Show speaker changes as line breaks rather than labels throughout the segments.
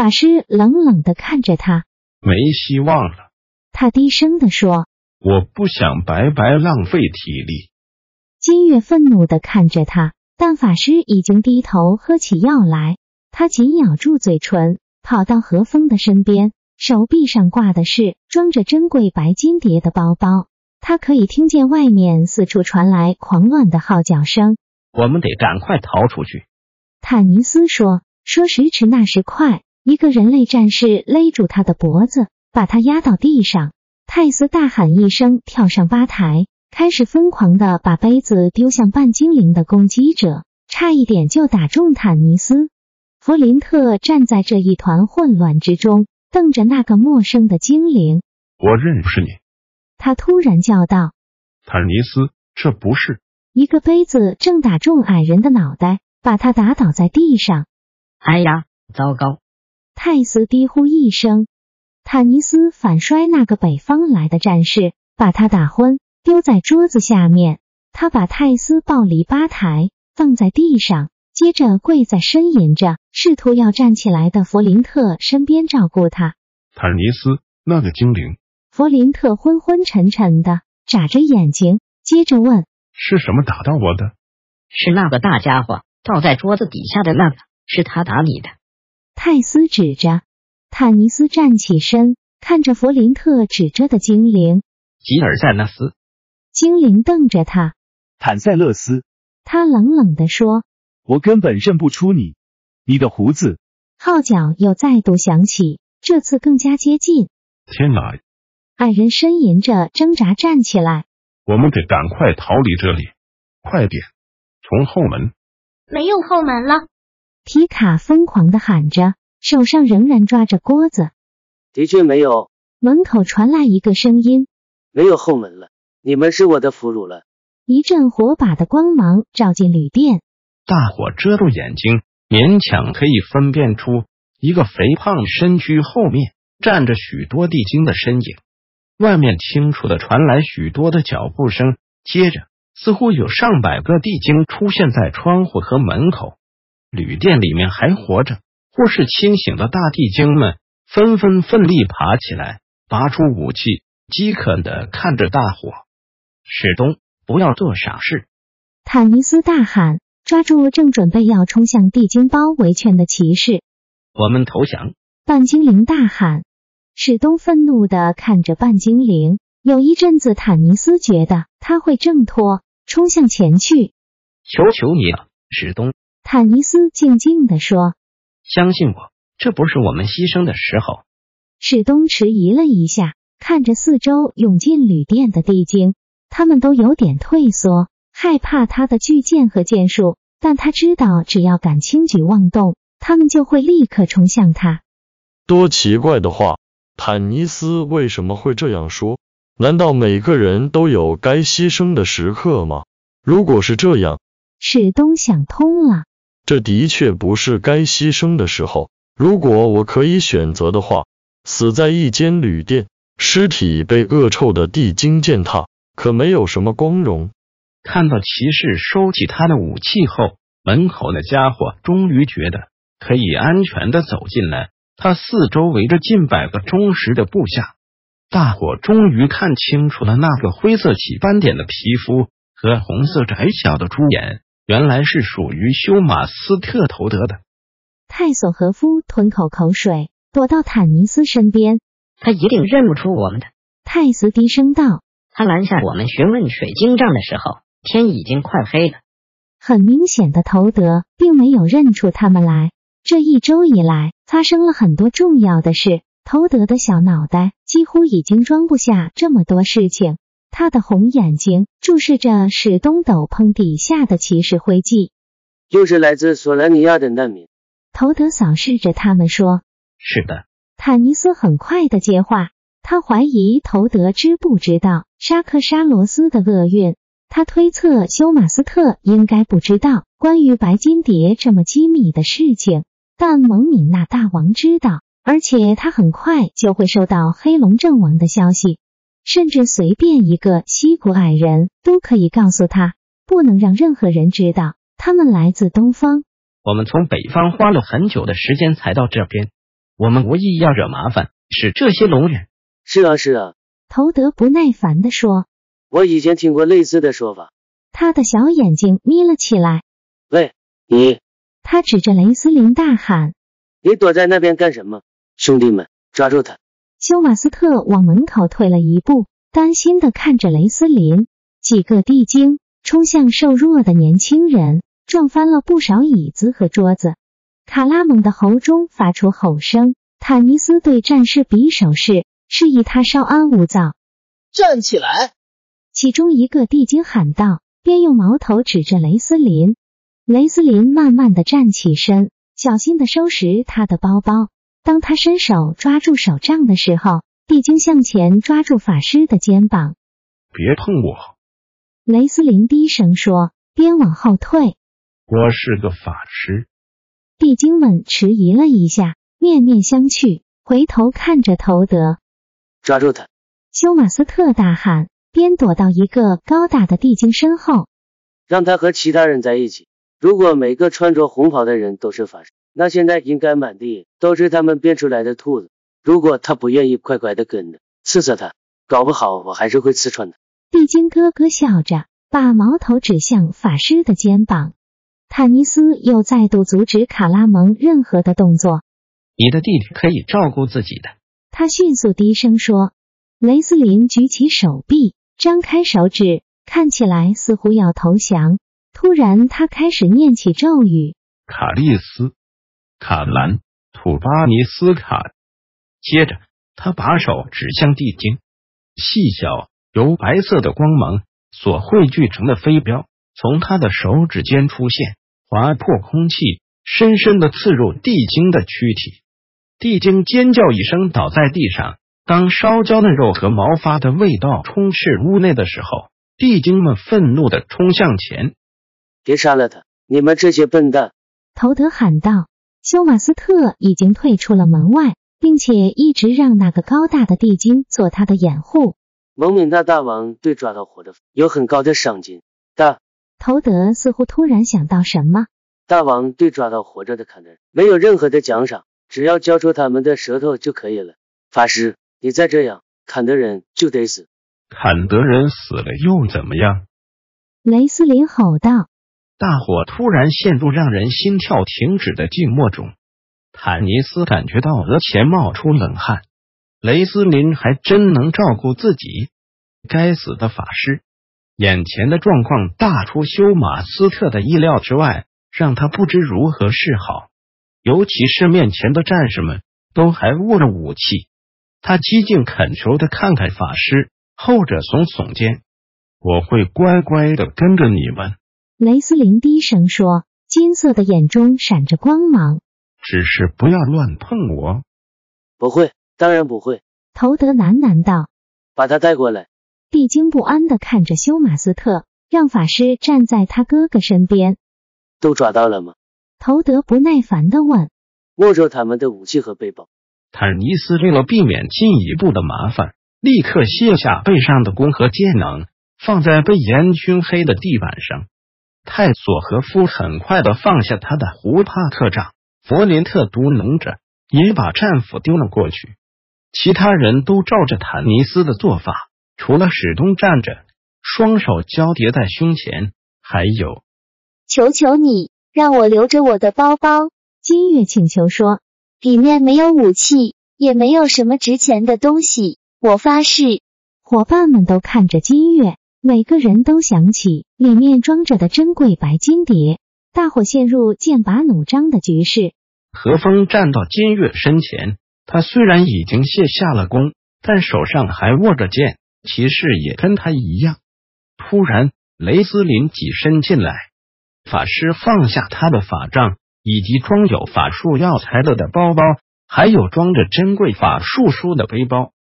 法师冷冷的看着他，
没希望了。
他低声的说：“
我不想白白浪费体力。”
金月愤怒的看着他，但法师已经低头喝起药来。他紧咬住嘴唇，跑到何风的身边，手臂上挂的是装着珍贵白金蝶的包包。他可以听见外面四处传来狂乱的号角声。
我们得赶快逃出去。
坦尼斯说：“说时迟，那时快。”一个人类战士勒住他的脖子，把他压到地上。泰斯大喊一声，跳上吧台，开始疯狂的把杯子丢向半精灵的攻击者，差一点就打中坦尼斯。弗林特站在这一团混乱之中，瞪着那个陌生的精灵。
我认识你，
他突然叫道：“
坦尼斯，这不是……”
一个杯子正打中矮人的脑袋，把他打倒在地上。
哎呀，糟糕！
泰斯低呼一声，坦尼斯反摔那个北方来的战士，把他打昏，丢在桌子下面。他把泰斯抱离吧台，放在地上，接着跪在呻吟着，试图要站起来的弗林特身边照顾他。
坦尼斯，那个精灵。
弗林特昏昏沉沉的眨着眼睛，接着问：“
是什么打到我的？”“
是那个大家伙倒在桌子底下的那个，是他打你的。”
泰斯指着坦尼斯站起身，看着弗林特指着的精灵
吉尔塞纳斯。
精灵瞪着他，
坦塞勒斯。
他冷冷地说：“
我根本认不出你，你的胡子。”
号角又再度响起，这次更加接近。
天哪！
矮人呻吟着挣扎站起来。
我们得赶快逃离这里，快点！从后门。
没有后门了。
皮卡疯狂的喊着，手上仍然抓着锅子。
的确没有。
门口传来一个声音：“
没有后门了，你们是我的俘虏了。”
一阵火把的光芒照进旅店，
大火遮住眼睛，勉强可以分辨出一个肥胖身躯后面站着许多地精的身影。外面清楚的传来许多的脚步声，接着似乎有上百个地精出现在窗户和门口。旅店里面还活着或是清醒的大地精们纷纷奋力爬起来，拔出武器，饥渴的看着大火。
史东，不要做傻事！
坦尼斯大喊，抓住正准备要冲向地精包围圈的骑士。
我们投降！
半精灵大喊。史东愤怒的看着半精灵，有一阵子，坦尼斯觉得他会挣脱，冲向前去。
求求你了，史东！
坦尼斯静静的说：“
相信我，这不是我们牺牲的时候。”
史东迟疑了一下，看着四周涌进旅店的地精，他们都有点退缩，害怕他的巨剑和剑术。但他知道，只要敢轻举妄动，他们就会立刻冲向他。
多奇怪的话！坦尼斯为什么会这样说？难道每个人都有该牺牲的时刻吗？如果是这样，
史东想通了。
这的确不是该牺牲的时候。如果我可以选择的话，死在一间旅店，尸体被恶臭的地精践踏，可没有什么光荣。
看到骑士收起他的武器后，门口的家伙终于觉得可以安全的走进来。他四周围着近百个忠实的部下。大伙终于看清楚了那个灰色起斑点的皮肤和红色窄小的猪眼。原来是属于休马斯特头德的
泰索和夫吞口口水，躲到坦尼斯身边。
他一定认不出我们的。
泰斯低声道：“
他拦下我们询问水晶杖的时候，天已经快黑了。”
很明显的，头德并没有认出他们来。这一周以来，发生了很多重要的事。头德的小脑袋几乎已经装不下这么多事情。他的红眼睛注视着史东斗篷底下的骑士徽记，
又是来自索兰尼亚的难民。
头德扫视着他们说：“
是的。”
坦尼斯很快的接话，他怀疑头德知不知道沙克沙罗斯的厄运。他推测休马斯特应该不知道关于白金蝶这么机密的事情，但蒙敏娜大王知道，而且他很快就会收到黑龙阵亡的消息，甚至随便一个西古矮人都可以告诉他，不能让任何人知道他们来自东方。
我们从北方花了很久的时间才到这边，我们无意要惹麻烦，是这些龙人。
是啊，是啊。
头德不耐烦的说。
我以前听过类似的说法。
他的小眼睛眯了起来。
喂，你！
他指着雷斯林大喊：“
你躲在那边干什么？兄弟们，抓住他！”
休马斯特往门口退了一步，担心的看着雷斯林。几个地精冲向瘦弱的年轻人，撞翻了不少椅子和桌子。卡拉蒙的喉中发出吼声。坦尼斯对战士比手势，示意他稍安勿躁。
站起来！
其中一个地精喊道，边用矛头指着雷斯林。雷斯林慢慢的站起身，小心的收拾他的包包。当他伸手抓住手杖的时候，地精向前抓住法师的肩膀。
别碰我！
雷斯林低声说，边往后退。
我是个法师。
地精们迟疑了一下，面面相觑，回头看着头德。
抓住他！
休马斯特大喊。边躲到一个高大的地精身后，
让他和其他人在一起。如果每个穿着红袍的人都是法师，那现在应该满地都是他们变出来的兔子。如果他不愿意乖乖的跟着，刺刺他，搞不好我还是会刺穿他。
地精哥哥笑着，把矛头指向法师的肩膀。坦尼斯又再度阻止卡拉蒙任何的动作。
你的弟弟可以照顾自己的，
他迅速低声说。雷斯林举起手臂。张开手指，看起来似乎要投降。突然，他开始念起咒语：“
卡利斯、卡兰、土巴尼斯卡。”接着，他把手指向地精，细小由白色的光芒所汇聚成的飞镖从他的手指间出现，划破空气，深深的刺入地精的躯体。地精尖叫一声，倒在地上。当烧焦的肉和毛发的味道充斥屋内的时候，地精们愤怒的冲向前。
别杀了他！你们这些笨蛋！
头德喊道。休马斯特已经退出了门外，并且一直让那个高大的地精做他的掩护。
蒙敏大大王对抓到活的有很高的赏金。大
头德似乎突然想到什么。
大王对抓到活着的砍的人没有任何的奖赏，只要交出他们的舌头就可以了。法师。你再这样砍的人就得死，
砍的人死了又怎么样？
雷斯林吼道。
大伙突然陷入让人心跳停止的静默中。坦尼斯感觉到额前冒出冷汗。雷斯林还真能照顾自己。该死的法师！眼前的状况大出休马斯特的意料之外，让他不知如何是好。尤其是面前的战士们都还握着武器。他激进恳求的看看法师，后者耸耸肩：“我会乖乖的跟着你们。”
雷斯林低声说，金色的眼中闪着光芒：“
只是不要乱碰我。”“
不会，当然不会。”
头德喃喃道。
“把他带过来。”
地精不安的看着休马斯特，让法师站在他哥哥身边。
“都抓到了吗？”
头德不耐烦的问。
“没收他们的武器和背包。”
坦尼斯为了避免进一步的麻烦，立刻卸下背上的弓和箭囊，放在被烟熏黑的地板上。泰索和夫很快的放下他的胡帕克杖，弗林特嘟囔着，也把战斧丢了过去。其他人都照着坦尼斯的做法，除了史东站着，双手交叠在胸前，还有，
求求你让我留着我的包包。
金月请求说。
里面没有武器，也没有什么值钱的东西。我发誓。
伙伴们都看着金月，每个人都想起里面装着的珍贵白金碟。大伙陷入剑拔弩张的局势。
何风站到金月身前，他虽然已经卸下了弓，但手上还握着剑，骑士也跟他一样。突然，雷斯林挤身进来，法师放下他的法杖。以及装有法术药材的的包包，还有装着珍贵法术书的背包。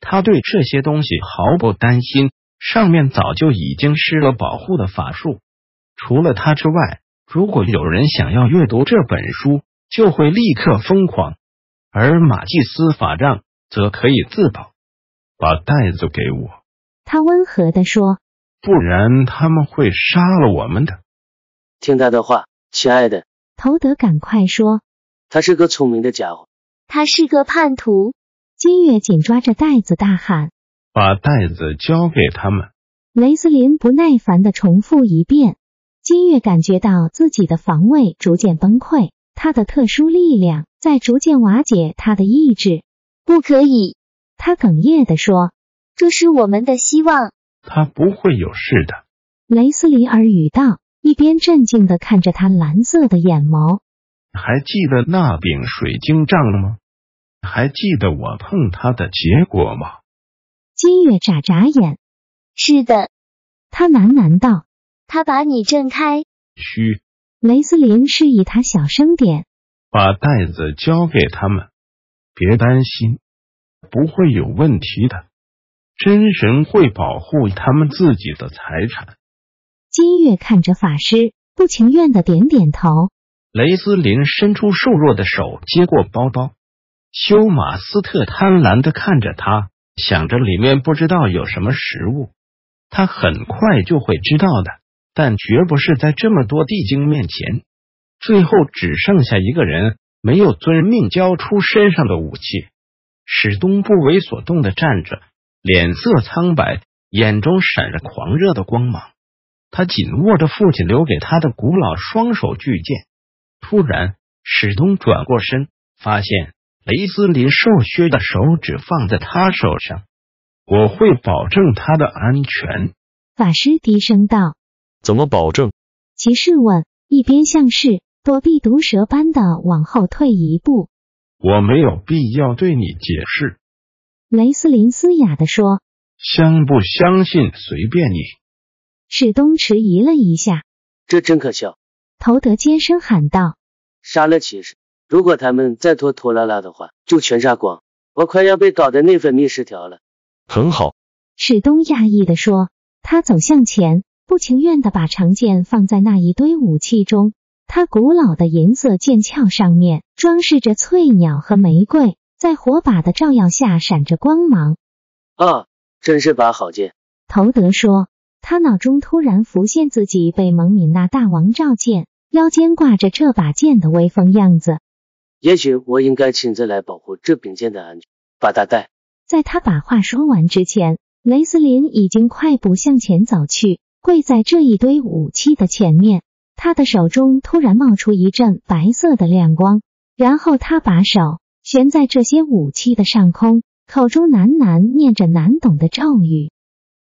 他对这些东西毫不担心，上面早就已经施了保护的法术。除了他之外，如果有人想要阅读这本书，就会立刻疯狂。而马祭司法杖则可以自保。把袋子给我，
他温和的说，
不然他们会杀了我们的。
听他的话，亲爱的。
头德赶快说，
他是个聪明的家伙，
他是个叛徒。
金月紧抓着袋子大喊：“
把袋子交给他们！”
雷斯林不耐烦的重复一遍。金月感觉到自己的防卫逐渐崩溃，他的特殊力量在逐渐瓦解他的意志。
不可以。
他哽咽的说：“
这是我们的希望。”
他不会有事的，
雷斯林耳语道，一边镇静的看着他蓝色的眼眸。
还记得那柄水晶杖吗？还记得我碰它的结果吗？
金月眨眨眼。
是的，
他喃喃道。
他把你震开。
嘘。
雷斯林示意他小声点。
把袋子交给他们，别担心。不会有问题的，真神会保护他们自己的财产。
金月看着法师，不情愿的点点头。
雷斯林伸出瘦弱的手接过包包，休马斯特贪婪的看着他，想着里面不知道有什么食物。他很快就会知道的，但绝不是在这么多地精面前。最后只剩下一个人，没有遵命交出身上的武器。史东不为所动的站着，脸色苍白，眼中闪着狂热的光芒。他紧握着父亲留给他的古老双手巨剑。突然，史东转过身，发现雷斯林瘦削的手指放在他手上。我会保证他的安全。
法师低声道：“
怎么保证？”
骑士问，一边像是躲避毒蛇般的往后退一步。
我没有必要对你解释，
雷斯林嘶哑的说：“
相不相信随便你。”
史东迟疑了一下，
这真可笑！
头德尖声喊道：“
杀了骑士！如果他们再拖拖拉拉的话，就全杀光！我快要被搞得内分泌失调了。”
很好，
史东讶异的说，他走向前，不情愿的把长剑放在那一堆武器中。他古老的银色剑鞘上面装饰着翠鸟和玫瑰，在火把的照耀下闪着光芒。
啊，真是把好剑！
头德说，他脑中突然浮现自己被蒙敏娜大王召见，腰间挂着这把剑的威风样子。
也许我应该亲自来保护这柄剑的安全，把他带。
在他把话说完之前，雷斯林已经快步向前走去，跪在这一堆武器的前面。他的手中突然冒出一阵白色的亮光，然后他把手悬在这些武器的上空，口中喃喃念着难懂的咒语。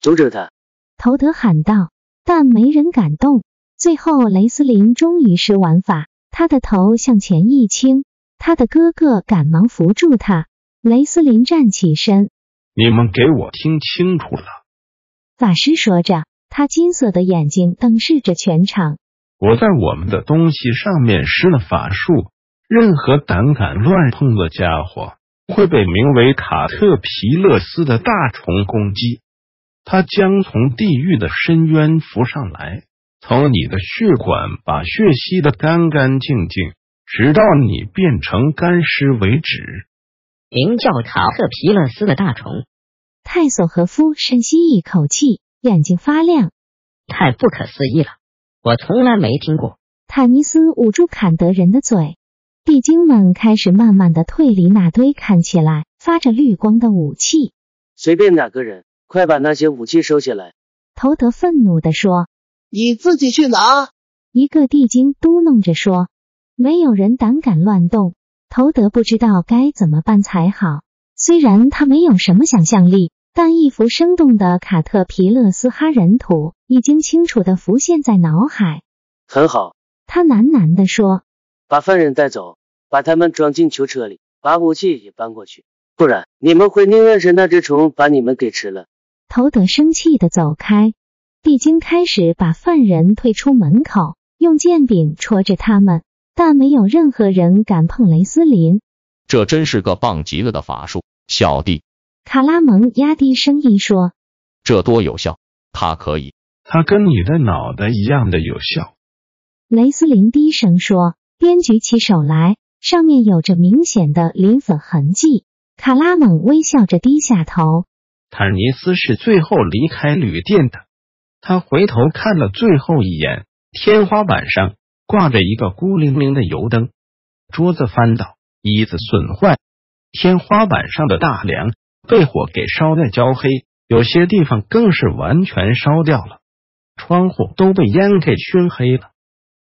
阻止他！
头德喊道，但没人敢动。最后，雷斯林终于施完法，他的头向前一倾，他的哥哥赶忙扶住他。雷斯林站起身：“
你们给我听清楚了。”
法师说着，他金色的眼睛瞪视着全场。
我在我们的东西上面施了法术，任何胆敢乱碰的家伙会被名为卡特皮勒斯的大虫攻击，它将从地狱的深渊浮上来，从你的血管把血吸得干干净净，直到你变成干尸为止。
名叫卡特皮勒斯的大虫，
泰索和夫深吸一口气，眼睛发亮，
太不可思议了。我从来没听过。
坦尼斯捂住坎德人的嘴，地精们开始慢慢的退离那堆看起来发着绿光的武器。
随便哪个人，快把那些武器收起来！
头德愤怒的说：“
你自己去拿。”
一个地精嘟囔着说：“没有人胆敢乱动。”头德不知道该怎么办才好。虽然他没有什么想象力。但一幅生动的卡特皮勒斯哈人图已经清楚的浮现在脑海。
很好，
他喃喃地说：“
把犯人带走，把他们装进囚车里，把武器也搬过去，不然你们会宁愿是那只虫把你们给吃了。”
头德生气的走开。地精开始把犯人推出门口，用剑柄戳着他们。但没有任何人敢碰雷斯林。
这真是个棒极了的法术，小弟。
卡拉蒙压低声音说：“
这多有效！他可以，
他跟你的脑袋一样的有效。”
雷斯林低声说，边举起手来，上面有着明显的磷粉痕迹。卡拉蒙微笑着低下头。
坦尼斯是最后离开旅店的。他回头看了最后一眼，天花板上挂着一个孤零零的油灯，桌子翻倒，椅子损坏，天花板上的大梁被火给烧得焦黑，有些地方更是完全烧掉了，窗户都被烟给熏黑了。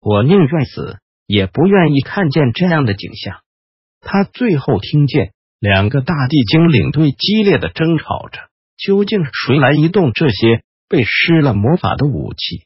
我宁愿死，也不愿意看见这样的景象。他最后听见两个大地精领队激烈的争吵着，究竟谁来移动这些？被施了魔法的武器。